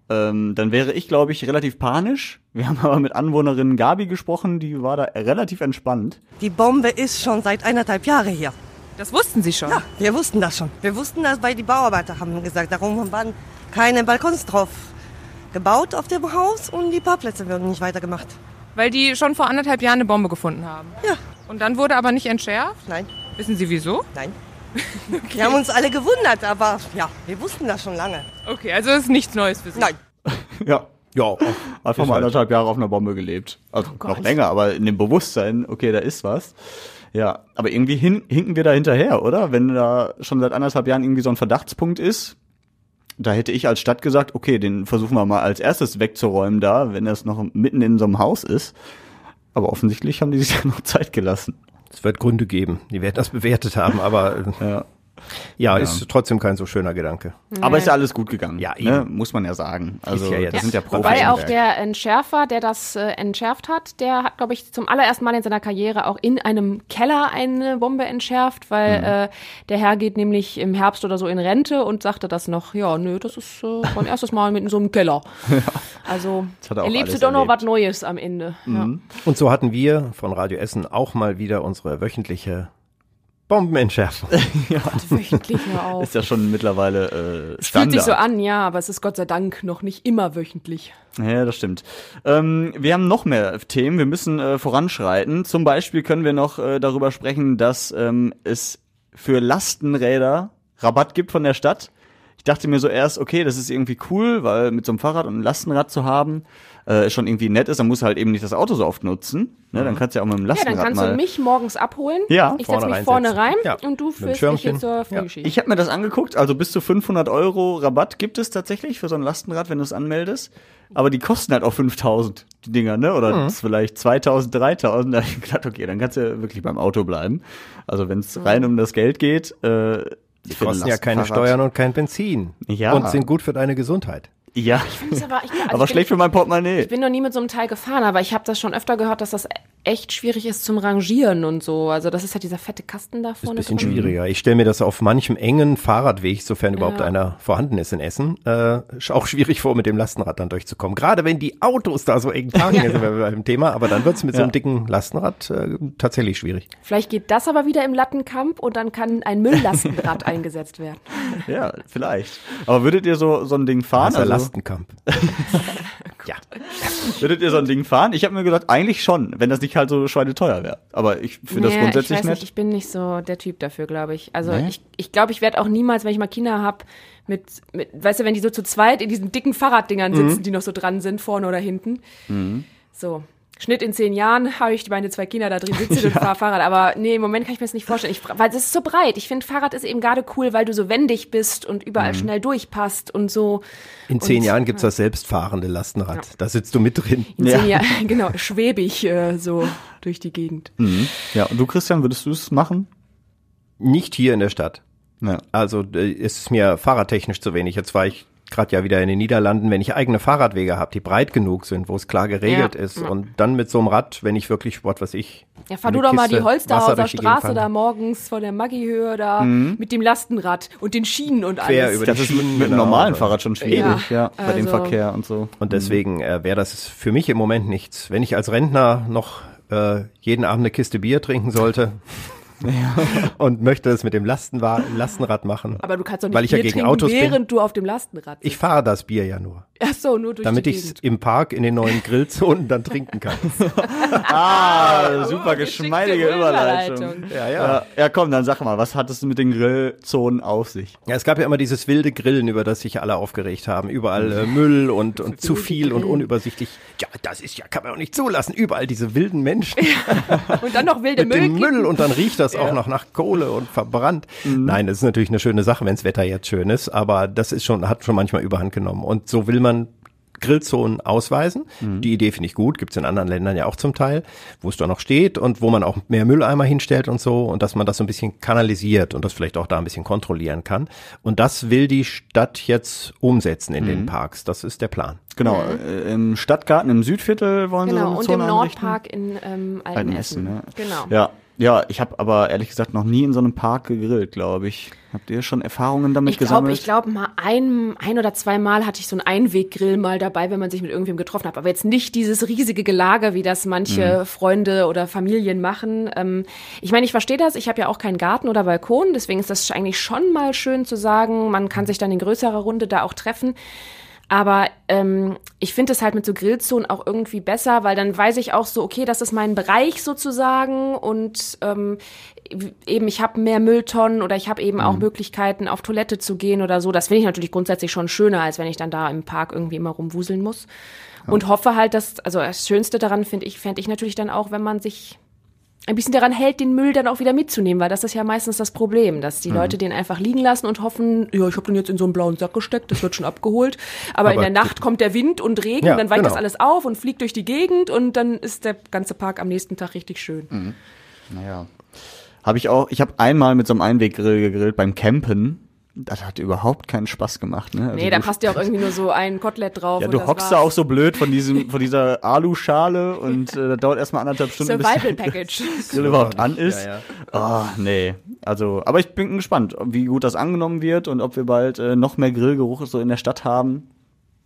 ähm, dann wäre ich, glaube ich, relativ panisch. Wir haben aber mit Anwohnerin Gabi gesprochen, die war da relativ entspannt. Die Bombe ist schon seit eineinhalb Jahren hier. Das wussten Sie schon? Ja, wir wussten das schon. Wir wussten das, weil die Bauarbeiter haben gesagt, darum waren keine Balkons drauf gebaut auf dem Haus und die Parkplätze werden nicht weitergemacht. Weil die schon vor anderthalb Jahren eine Bombe gefunden haben. Ja. Und dann wurde aber nicht entschärft? Nein. Wissen Sie wieso? Nein. Wir haben uns alle gewundert, aber ja, wir wussten das schon lange. Okay, also ist nichts Neues für Sie. Nein. Ja. Ja, Einfach mal anderthalb Jahre auf einer Bombe gelebt. Also noch länger, aber in dem Bewusstsein, okay, da ist was. Ja, aber irgendwie hin, hinken wir da hinterher, oder? Wenn da schon seit anderthalb Jahren irgendwie so ein Verdachtspunkt ist, da hätte ich als Stadt gesagt, okay, den versuchen wir mal als erstes wegzuräumen da, wenn das noch mitten in so einem Haus ist. Aber offensichtlich haben die sich ja noch Zeit gelassen. Es wird Gründe geben, die werden das bewertet haben, aber äh, Ja. ja, ist trotzdem kein so schöner Gedanke. Aber ist ja alles gut gegangen. Ja, ne? eben. muss man ja sagen. Also ja jetzt das sind ja Profis. Wobei auch der Entschärfer, der das äh, entschärft hat, der hat, glaube ich, zum allerersten Mal in seiner Karriere auch in einem Keller eine Bombe entschärft, weil Mhm. äh, der Herr geht nämlich im Herbst oder so in Rente und sagte das noch, ja, nö, das ist äh, mein erstes Mal mit in so einem Keller. Also er erlebst du doch noch was Neues am Ende. Ja. Und so hatten wir von Radio Essen auch mal wieder unsere wöchentliche Bombenentschärfung. Wöchentlich ja auch. ist ja schon mittlerweile äh, Es fühlt Standard. sich so an, ja, aber es ist Gott sei Dank noch nicht immer wöchentlich. Ja, das stimmt. Ähm, wir haben noch mehr Themen. Wir müssen äh, voranschreiten. Zum Beispiel können wir noch äh, darüber sprechen, dass ähm, es für Lastenräder Rabatt gibt von der Stadt. Ich dachte mir so erst, okay, das ist irgendwie cool, weil mit so einem Fahrrad und einem Lastenrad zu haben, äh, schon irgendwie nett ist. Dann musst du halt eben nicht das Auto so oft nutzen. Ne? Dann kannst du ja auch mit dem Ja, Lastenrad dann kannst mal. du mich morgens abholen. Ja, ich setze mich vorne rein. Ja, und du führst mich jetzt zur Ja. Frühschicht. Ich habe mir das angeguckt, also bis zu 500 Euro Rabatt gibt es tatsächlich für so ein Lastenrad, wenn du es anmeldest. Aber die kosten halt auch 5000, die Dinger, ne? Oder Mhm. vielleicht 2000, 3000. Da hab ich gedacht, okay, dann kannst du wirklich beim Auto bleiben. Also wenn es rein um das Geld geht, äh, Die kosten ja keine Steuern und kein Benzin. Ja. Und sind gut für deine Gesundheit. Ja, aber, ich, also aber ich schlecht bin, für mein Portemonnaie. Ich bin noch nie mit so einem Teil gefahren, aber ich habe das schon öfter gehört, dass das echt schwierig ist zum Rangieren und so. Also das ist halt dieser fette Kasten da Ist ein vorne. bisschen drin. schwieriger. Ich stelle mir das auf manchem engen Fahrradweg, sofern überhaupt Ja. einer vorhanden ist in Essen, äh, auch schwierig vor, mit dem Lastenrad dann durchzukommen. Gerade wenn die Autos da so eng parken, sind wir beim Thema, aber dann wird's mit so einem dicken Lastenrad äh, tatsächlich schwierig. Vielleicht geht das aber wieder im Lattenkamp und dann kann ein Mülllastenrad eingesetzt werden. Ja, vielleicht. Aber würdet ihr so, so ein Ding fahren? Der Also, Lastenkamp. ja. würdet ihr so ein Ding fahren? Ich habe mir gedacht, eigentlich schon, wenn das nicht halt so schweineteuer wäre. Aber ich finde das Nee, grundsätzlich ich weiß nett. nicht, ich bin nicht so der Typ dafür, glaube ich. Also Nee? ich ich, glaube, ich werde auch niemals, wenn ich mal Kinder hab, mit, mit, weißt du, wenn die so zu zweit in diesen dicken Fahrraddingern sitzen, die noch so dran sind, vorne oder hinten. So. Schnitt in zehn Jahren habe ich meine zwei Kinder da drin sitzen und fahre Fahrrad. Aber nee, im Moment kann ich mir das nicht vorstellen. Ich, weil das ist so breit. Ich finde, Fahrrad ist eben gerade cool, weil du so wendig bist und überall schnell durchpasst und so. In zehn Und- Jahren gibt's das selbstfahrende Lastenrad. Da sitzt du mit drin. In Ja. zehn Jahren, genau, schwebig äh, so durch die Gegend. Mhm. Ja, und du, Christian, würdest du es machen? Nicht hier in der Stadt. Ja. Also äh, es ist mir fahrradtechnisch zu wenig. Jetzt war ich gerade ja wieder in den Niederlanden, wenn ich eigene Fahrradwege habe, die breit genug sind, wo es klar geregelt Ja, ist ja. und dann mit so einem Rad, wenn ich wirklich, was weiß ich. Ja, fahr du doch mal Kiste die Holsterhauser durch die Gegend Straße da morgens von der Maggi-Höhe da Mhm. mit dem Lastenrad und den Schienen und Quer alles. über Das die ist mit, Schienen, mit einem genau. normalen Fahrrad schon schwierig, ja, Ja, bei dem also- Verkehr und so. Und deswegen äh, wäre das für mich im Moment nichts. Wenn ich als Rentner noch äh, jeden Abend eine Kiste Bier trinken sollte, und möchte das mit dem Lastenwa Lastenrad machen. Aber du kannst doch nicht Weil ich ja Bier gegen trinken, Autos bin. während du auf dem Lastenrad Ich fahre das Bier ja nur, Ach so, nur durch damit die ich es im Park in den neuen Grillzonen dann trinken kann. Ah, super geschickte geschmeidige Überleitung. Überleitung. Ja, Ja, ja, komm, dann sag mal, was hat es mit den Grillzonen auf sich? Ja, es gab ja immer dieses wilde Grillen, über das sich alle aufgeregt haben. Überall äh, Müll und, und zu viel und unübersichtlich. Ja, das ist ja, kann man auch nicht zulassen. Überall diese wilden Menschen Und dann noch wilde mit dem Müllkippen. Müll und dann riecht das auch noch nach Kohle und verbrannt. Nein, das ist natürlich eine schöne Sache, wenns Wetter jetzt schön ist, aber das ist schon, hat schon manchmal überhand genommen. Und so will man Grillzonen ausweisen. Die Idee finde ich gut, gibt's in anderen Ländern ja auch zum Teil, wo es da noch steht und wo man auch mehr Mülleimer hinstellt und so und dass man das so ein bisschen kanalisiert und das vielleicht auch da ein bisschen kontrollieren kann. Und das will die Stadt jetzt umsetzen in den Parks. Das ist der Plan. Genau, äh, im Stadtgarten im Südviertel wollen sie so Genau, und im. Nordpark in ähm, Altenessen, Altenessen. ne? Genau. Ja, ja, ich habe aber ehrlich gesagt noch nie in so einem Park gegrillt, glaube ich. Habt ihr schon Erfahrungen damit Ich glaube, gesammelt? ich glaube mal ein, ein oder zwei Mal hatte ich so einen Einweggrill mal dabei, wenn man sich mit irgendwem getroffen hat. Aber jetzt nicht dieses riesige Gelage, wie das manche Mhm. Freunde oder Familien machen. Ähm, ich meine, ich verstehe das. Ich habe ja auch keinen Garten oder Balkon, deswegen ist das eigentlich schon mal schön zu sagen. Man kann sich dann in größerer Runde da auch treffen. Aber ähm, ich finde es halt mit so Grillzonen auch irgendwie besser, weil dann weiß ich auch so, okay, das ist mein Bereich sozusagen und ähm, eben ich habe mehr Mülltonnen oder ich habe eben auch Möglichkeiten, auf Toilette zu gehen oder so. Das finde ich natürlich grundsätzlich schon schöner, als wenn ich dann da im Park irgendwie immer rumwuseln muss. Und hoffe halt, dass, also das Schönste daran finde ich, fände ich natürlich dann auch, wenn man sich ein bisschen daran hält, den Müll dann auch wieder mitzunehmen, weil das ist ja meistens das Problem, dass die Leute den einfach liegen lassen und hoffen, ja, ich habe den jetzt in so einen blauen Sack gesteckt, das wird schon abgeholt. Aber, in Aber der Nacht kommt der Wind und Regen, Ja, und dann weicht das genau. alles auf und fliegt durch die Gegend und dann ist der ganze Park am nächsten Tag richtig schön. Naja. Habe ich auch, ich habe einmal mit so einem Einweggrill gegrillt beim Campen. Das hat überhaupt keinen Spaß gemacht, ne? Also nee, da du- passt ja auch irgendwie nur so ein Kotelett drauf. Ja, du das hockst da auch so blöd von diesem, von dieser Aluschale und äh, das dauert erstmal anderthalb Stunden, bis Survival der Package. Grill überhaupt an ist. Ja, Ah, nee. Also, aber ich bin gespannt, wie gut das angenommen wird und ob wir bald äh, noch mehr Grillgeruch so in der Stadt haben.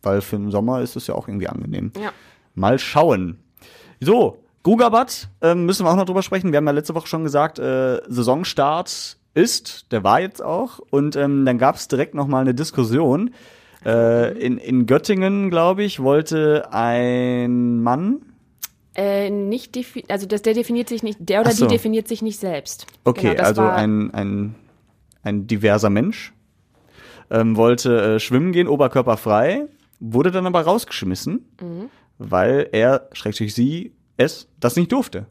Weil für den Sommer ist es ja auch irgendwie angenehm. Ja. Mal schauen. So, Gugabat ähm, müssen wir auch noch drüber sprechen. Wir haben ja letzte Woche schon gesagt, äh, Saisonstart ist, der war jetzt auch. Und ähm, dann gab es direkt noch mal eine Diskussion. Äh, in, in Göttingen, glaube ich, wollte ein Mann, Äh, nicht also das, der definiert sich nicht, der oder so. die definiert sich nicht selbst. okay, Genau, also ein, ein, ein diverser Mensch, ähm, wollte äh, schwimmen gehen, oberkörperfrei, wurde dann aber rausgeschmissen, Mhm. weil er, schrägstrich sie, es das nicht durfte.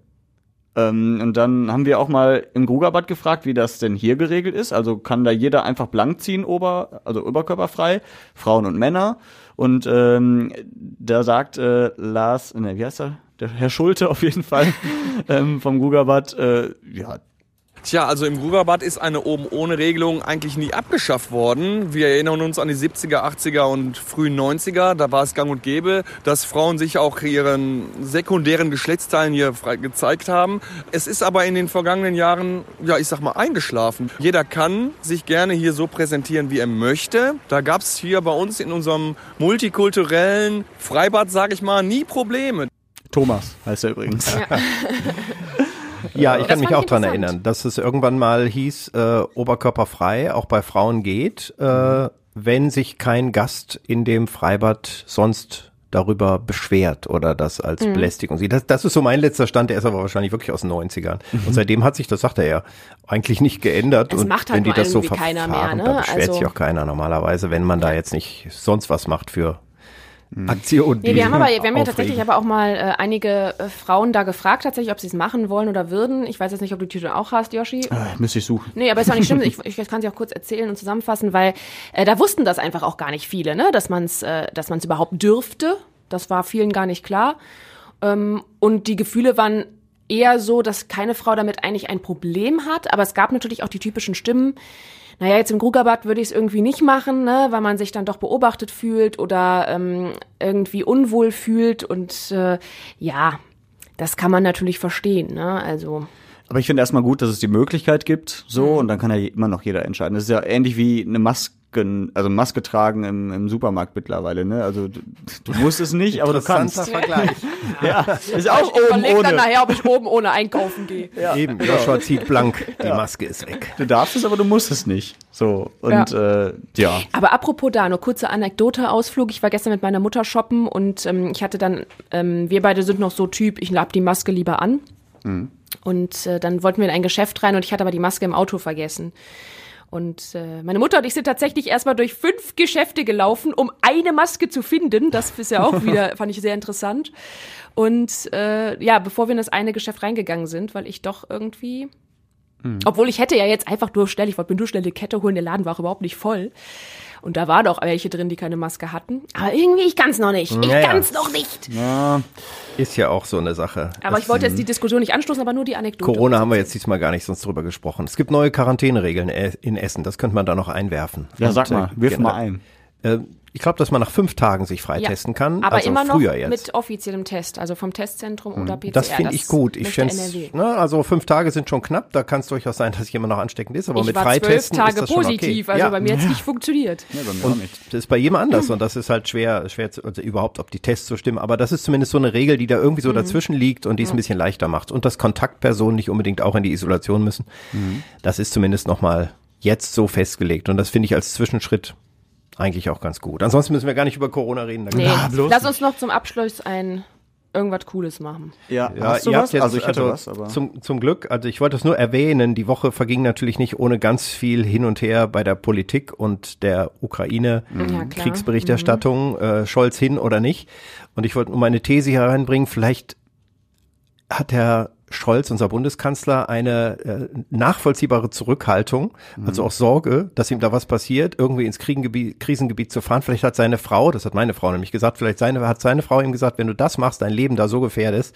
Ähm, und dann haben wir auch mal im Grugerbad gefragt, wie das denn hier geregelt ist. Also kann da jeder einfach blank ziehen, ober, also oberkörperfrei, Frauen und Männer. Und ähm, da sagt äh, Lars, ne, wie heißt er? Der Herr Schulte auf jeden Fall ähm, vom Grugerbad, äh, ja, Tja, also im Grugerbad ist eine oben ohne Regelung eigentlich nie abgeschafft worden. Wir erinnern uns an die 70er, 80er und frühen 90er. Da war es gang und gäbe, dass Frauen sich auch ihren sekundären Geschlechtsteilen hier gezeigt haben. Es ist aber in den vergangenen Jahren, ja, ich sag mal, eingeschlafen. Jeder kann sich gerne hier so präsentieren, wie er möchte. Da gab es hier bei uns in unserem multikulturellen Freibad, sag ich mal, nie Probleme. Thomas heißt er übrigens. Ja. Ja, ich Das kann mich auch dran erinnern, dass es irgendwann mal hieß, äh, oberkörperfrei auch bei Frauen geht, äh, wenn sich kein Gast in dem Freibad sonst darüber beschwert oder das als Mhm. Belästigung sieht. Das, das ist so mein letzter Stand, der ist aber wahrscheinlich wirklich aus den 90ern. Und seitdem hat sich, das sagte er, eigentlich nicht geändert. Es und macht halt wenn die das so verfahren, mehr, ne? da beschwert Also- sich auch keiner normalerweise, wenn man da jetzt nicht sonst was macht für Aktionen. Nee, die wir haben aber, wir haben ja tatsächlich aber auch mal äh, einige äh, Frauen da gefragt, tatsächlich, ob sie es machen wollen oder würden. Ich weiß jetzt nicht, ob du die Tüte auch hast, Yoshi. Äh, müsste ich suchen. Nee, aber ist auch nicht schlimm. Ich, ich kann sie auch kurz erzählen und zusammenfassen, weil äh, da wussten das einfach auch gar nicht viele, ne? dass man es äh, dass man's überhaupt dürfte. Das war vielen gar nicht klar. Ähm, und die Gefühle waren eher so, dass keine Frau damit eigentlich ein Problem hat. Aber es gab natürlich auch die typischen Stimmen. Naja, jetzt im Grugerbad würde ich es irgendwie nicht machen, ne, weil man sich dann doch beobachtet fühlt oder ähm, irgendwie unwohl fühlt. Und äh, ja, das kann man natürlich verstehen. Ne? Also Aber ich finde erstmal gut, dass es die Möglichkeit gibt, so, und dann kann ja immer noch jeder entscheiden. Das ist ja ähnlich wie eine Maske Masken, also Maske tragen im, im Supermarkt mittlerweile, ne? Also du, du musst es nicht, aber du kannst. Vergleich. Ja, ist auch ich oben überleg dann ohne. nachher, ob ich oben ohne einkaufen gehe. Eben, Joshua zieht blank, die Maske ist weg. Du darfst es, aber du musst es nicht. So und ja. Äh, ja. Aber apropos da, nur kurze Anekdote, Ausflug. Ich war gestern mit meiner Mutter shoppen und ähm, ich hatte dann, ähm, wir beide sind noch so Typ, ich hab die Maske lieber an. Mhm. Und äh, dann wollten wir in ein Geschäft rein und ich hatte aber die Maske im Auto vergessen. Und äh, meine Mutter und ich sind tatsächlich erstmal durch fünf Geschäfte gelaufen, um eine Maske zu finden. Das ist ja auch wieder, fand ich sehr interessant. Und äh, ja, bevor wir in das eine Geschäft reingegangen sind, weil ich doch irgendwie, obwohl ich hätte ja jetzt einfach nur schnell, ich wollte mir nur schnell eine Kette holen, der Laden war auch überhaupt nicht voll. Und da waren auch welche drin, die keine Maske hatten. Aber irgendwie, ich kann's noch nicht. Ich Ja, ja. kann's noch nicht. ja. Ist ja auch so eine Sache. Aber Das- ich wollte jetzt die Diskussion nicht anstoßen, aber nur die Anekdote. Corona haben wir jetzt diesmal gar nicht sonst drüber gesprochen. Es gibt neue Quarantäneregeln in Essen, das könnte man da noch einwerfen. Ja, Und, sag mal, äh, wirf mal generell- ein. Äh, ich glaube, dass man nach fünf Tagen sich freitesten kann. Aber also immer noch früher jetzt. mit offiziellem Test, also vom Testzentrum oder PCR. Das finde ich gut. Ich NRW. ne, also fünf Tage sind schon knapp, da kann es durchaus sein, dass jemand noch ansteckend ist, aber ich mit war zwölf Freitesten Tage ist das schon positiv, okay. also ja. bei mir hat es nicht funktioniert. Ja, bei mir Und nicht. das ist bei jedem anders und das ist halt schwer, schwer zu, also überhaupt, ob die Tests so stimmen. Aber das ist zumindest so eine Regel, die da irgendwie Mhm. so dazwischen liegt und die es ein bisschen leichter macht. Und dass Kontaktpersonen nicht unbedingt auch in die Isolation müssen, Mhm. das ist zumindest nochmal jetzt so festgelegt. Und das finde ich als Zwischenschritt eigentlich auch ganz gut. Ansonsten müssen wir gar nicht über Corona reden. Nee, bloß lass uns noch zum Abschluss ein irgendwas Cooles machen. Ja, Ja, hast du ihr was? habt jetzt, also ich hatte was, aber zum, zum Glück, also ich wollte es nur erwähnen, die Woche verging natürlich nicht ohne ganz viel hin und her bei der Politik und der Ukraine Ja, klar. Kriegsberichterstattung, äh, Scholz hin oder nicht. Und ich wollte nur meine These hier reinbringen, vielleicht hat Herr Scholz, unser Bundeskanzler, eine äh, nachvollziehbare Zurückhaltung, also auch Sorge, dass ihm da was passiert, irgendwie ins Krisengebiet, Krisengebiet zu fahren. Vielleicht hat seine Frau, das hat meine Frau nämlich gesagt, vielleicht seine, hat seine Frau ihm gesagt, wenn du das machst, dein Leben da so gefährdest,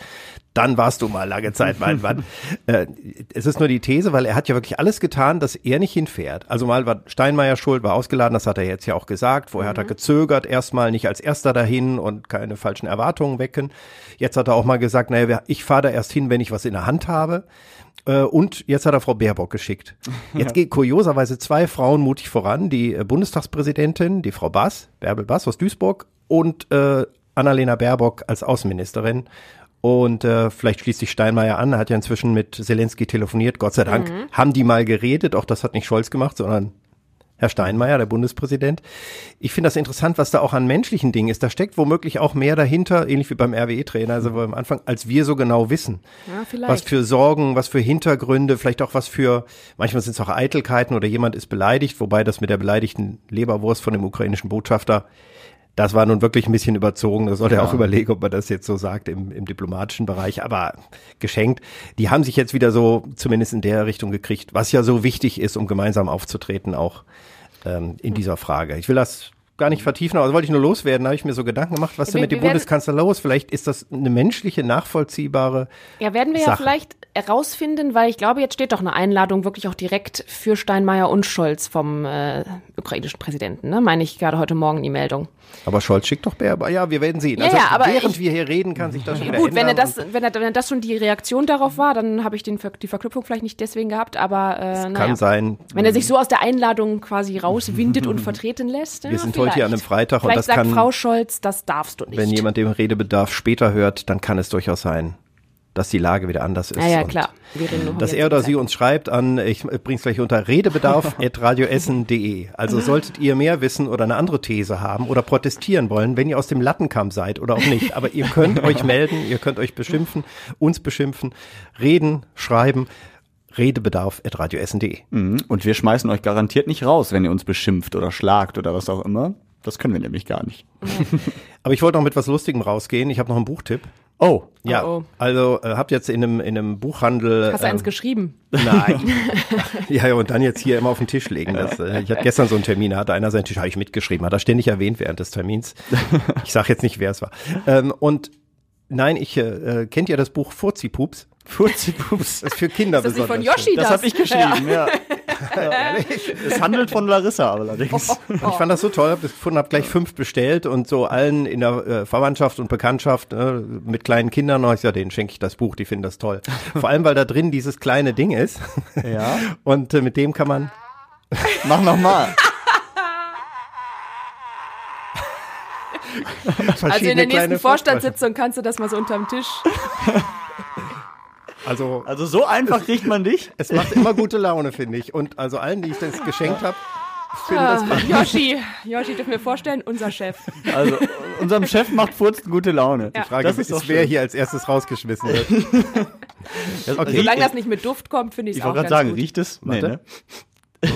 dann warst du mal lange Zeit mein Mann. äh, es ist nur die These, weil er hat ja wirklich alles getan, dass er nicht hinfährt. Also mal war Steinmeier schuld, war ausgeladen, das hat er jetzt ja auch gesagt. Vorher hat er gezögert, erstmal nicht als erster dahin und keine falschen Erwartungen wecken. Jetzt hat er auch mal gesagt, naja, ich fahre da erst hin, wenn ich was in der Hand habe. Äh, Und jetzt hat er Frau Baerbock geschickt. Jetzt geht kurioserweise zwei Frauen mutig voran, die äh, Bundestagspräsidentin, die Frau Bass, Bärbel Bass aus Duisburg und Annalena Baerbock als Außenministerin. Und äh, vielleicht schließt sich Steinmeier an, er hat ja inzwischen mit Zelensky telefoniert, Gott sei Dank, haben die mal geredet, auch das hat nicht Scholz gemacht, sondern Herr Steinmeier, der Bundespräsident. Ich finde das interessant, was da auch an menschlichen Dingen ist. Da steckt womöglich auch mehr dahinter, ähnlich wie beim RWE-Trainer, also am Anfang, als wir so genau wissen. Ja, vielleicht. Was für Sorgen, was für Hintergründe, vielleicht auch was für, manchmal sind es auch Eitelkeiten oder jemand ist beleidigt, wobei das mit der beleidigten Leberwurst von dem ukrainischen Botschafter, das war nun wirklich ein bisschen überzogen. Da sollte er auch überlegen, ob man das jetzt so sagt im, im diplomatischen Bereich, aber geschenkt. Die haben sich jetzt wieder so zumindest in der Richtung gekriegt, was ja so wichtig ist, um gemeinsam aufzutreten, auch ähm, in dieser Frage. Ich will das gar nicht vertiefen, aber das wollte ich nur loswerden. Da habe ich mir so Gedanken gemacht, was denn mit dem Bundeskanzler los? Vielleicht ist das eine menschliche, nachvollziehbare Ja, werden wir ja Sache. vielleicht herausfinden, weil ich glaube, jetzt steht doch eine Einladung wirklich auch direkt für Steinmeier und Scholz vom äh, ukrainischen Präsidenten, ne? Meine ich gerade heute Morgen die Meldung. Aber Scholz schickt doch Bär. Ja, wir werden sehen. Ja, also, ja, aber während ich- wir hier reden, kann sich das schon wieder Gut, wenn er das, wenn er, wenn er das schon die Reaktion darauf war, dann habe ich den, die Verknüpfung vielleicht nicht deswegen gehabt, aber äh, Kann naja. sein. Wenn er sich so aus der Einladung quasi rauswindet und vertreten lässt. Wir ja, sind heute hier an einem vielleicht. Freitag und Vielleicht das sagt kann- Frau Scholz, das darfst du nicht. Wenn jemand den Redebedarf später hört, dann kann es durchaus sein, dass die Lage wieder anders ist. ja, ja, Und klar. Dass er oder sie uns schreibt an, ich bring's gleich unter redebedarf.radioessen.de. Also solltet ihr mehr wissen oder eine andere These haben oder protestieren wollen, wenn ihr aus dem Lattenkamm seid oder auch nicht. Aber ihr könnt euch melden, ihr könnt euch beschimpfen, uns beschimpfen, reden, schreiben. Redebedarf.radioessen.de. Mhm. Und wir schmeißen euch garantiert nicht raus, wenn ihr uns beschimpft oder schlagt oder was auch immer. Das können wir nämlich gar nicht. Aber ich wollte noch mit was Lustigem rausgehen. Ich habe noch einen Buchtipp. Oh, Ja, Oh, oh. also äh, habt jetzt in einem, in einem Buchhandel. Hast du eins ähm, geschrieben? Nein. ja, ja, und dann jetzt hier immer auf den Tisch legen. Das, äh, ich hatte gestern so einen Termin, da hatte einer seinen Tisch, habe ich mitgeschrieben, hat er ständig erwähnt während des Termins. Ich sage jetzt nicht, wer es war. Ähm, und nein, ich äh, kennt ihr das Buch Furzi-Pups? Furzi-Pups. Das ist für Kinder Ist das nicht besonders. von Yoshi Das das? habe ich geschrieben, ja. Es handelt von Larissa allerdings. Und ich fand das so toll, habe das gefunden, habe gleich fünf bestellt und so allen in der äh, Verwandtschaft und Bekanntschaft äh, mit kleinen Kindern, ich gesagt, denen schenke ich das Buch, die finden das toll. Vor allem, weil da drin dieses kleine Ding ist Ja. und äh, mit dem kann man Mach nochmal. Also in der nächsten Vorstandssitzung kannst du das mal so unterm Tisch. Also, Also so einfach kriegt man dich. es macht immer gute Laune, finde ich. Und also allen, die ich das geschenkt habe, finde das Ah, Yoshi, Yoshi, dürfen wir vorstellen, unser Chef. Also unserem Chef macht Furzen gute Laune. Ja. Die Frage Das ist, ist doch wer schön. hier als erstes rausgeschmissen wird. Okay. Solange das nicht mit Duft kommt, finde ich Ich es auch wollte ganz gerade sagen, gut. riecht es? Nee, Warte. ne?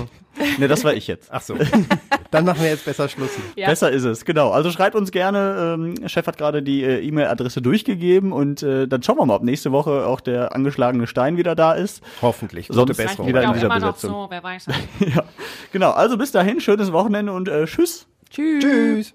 Ne, das war ich jetzt. Ach so. Dann machen wir jetzt besser Schluss. Ja. Besser ist es, genau. Also schreibt uns gerne. Ähm, Chef hat gerade die äh, E-Mail-Adresse durchgegeben und äh, dann schauen wir mal, ob nächste Woche auch der angeschlagene Stein wieder da ist. Hoffentlich. Gute Sonst Besserung. wieder in Ja, dieser immer noch Besetzung. so, wer weiß. Ja, genau. Also bis dahin, schönes Wochenende und äh, tschüss. Tschüss. Tschüss.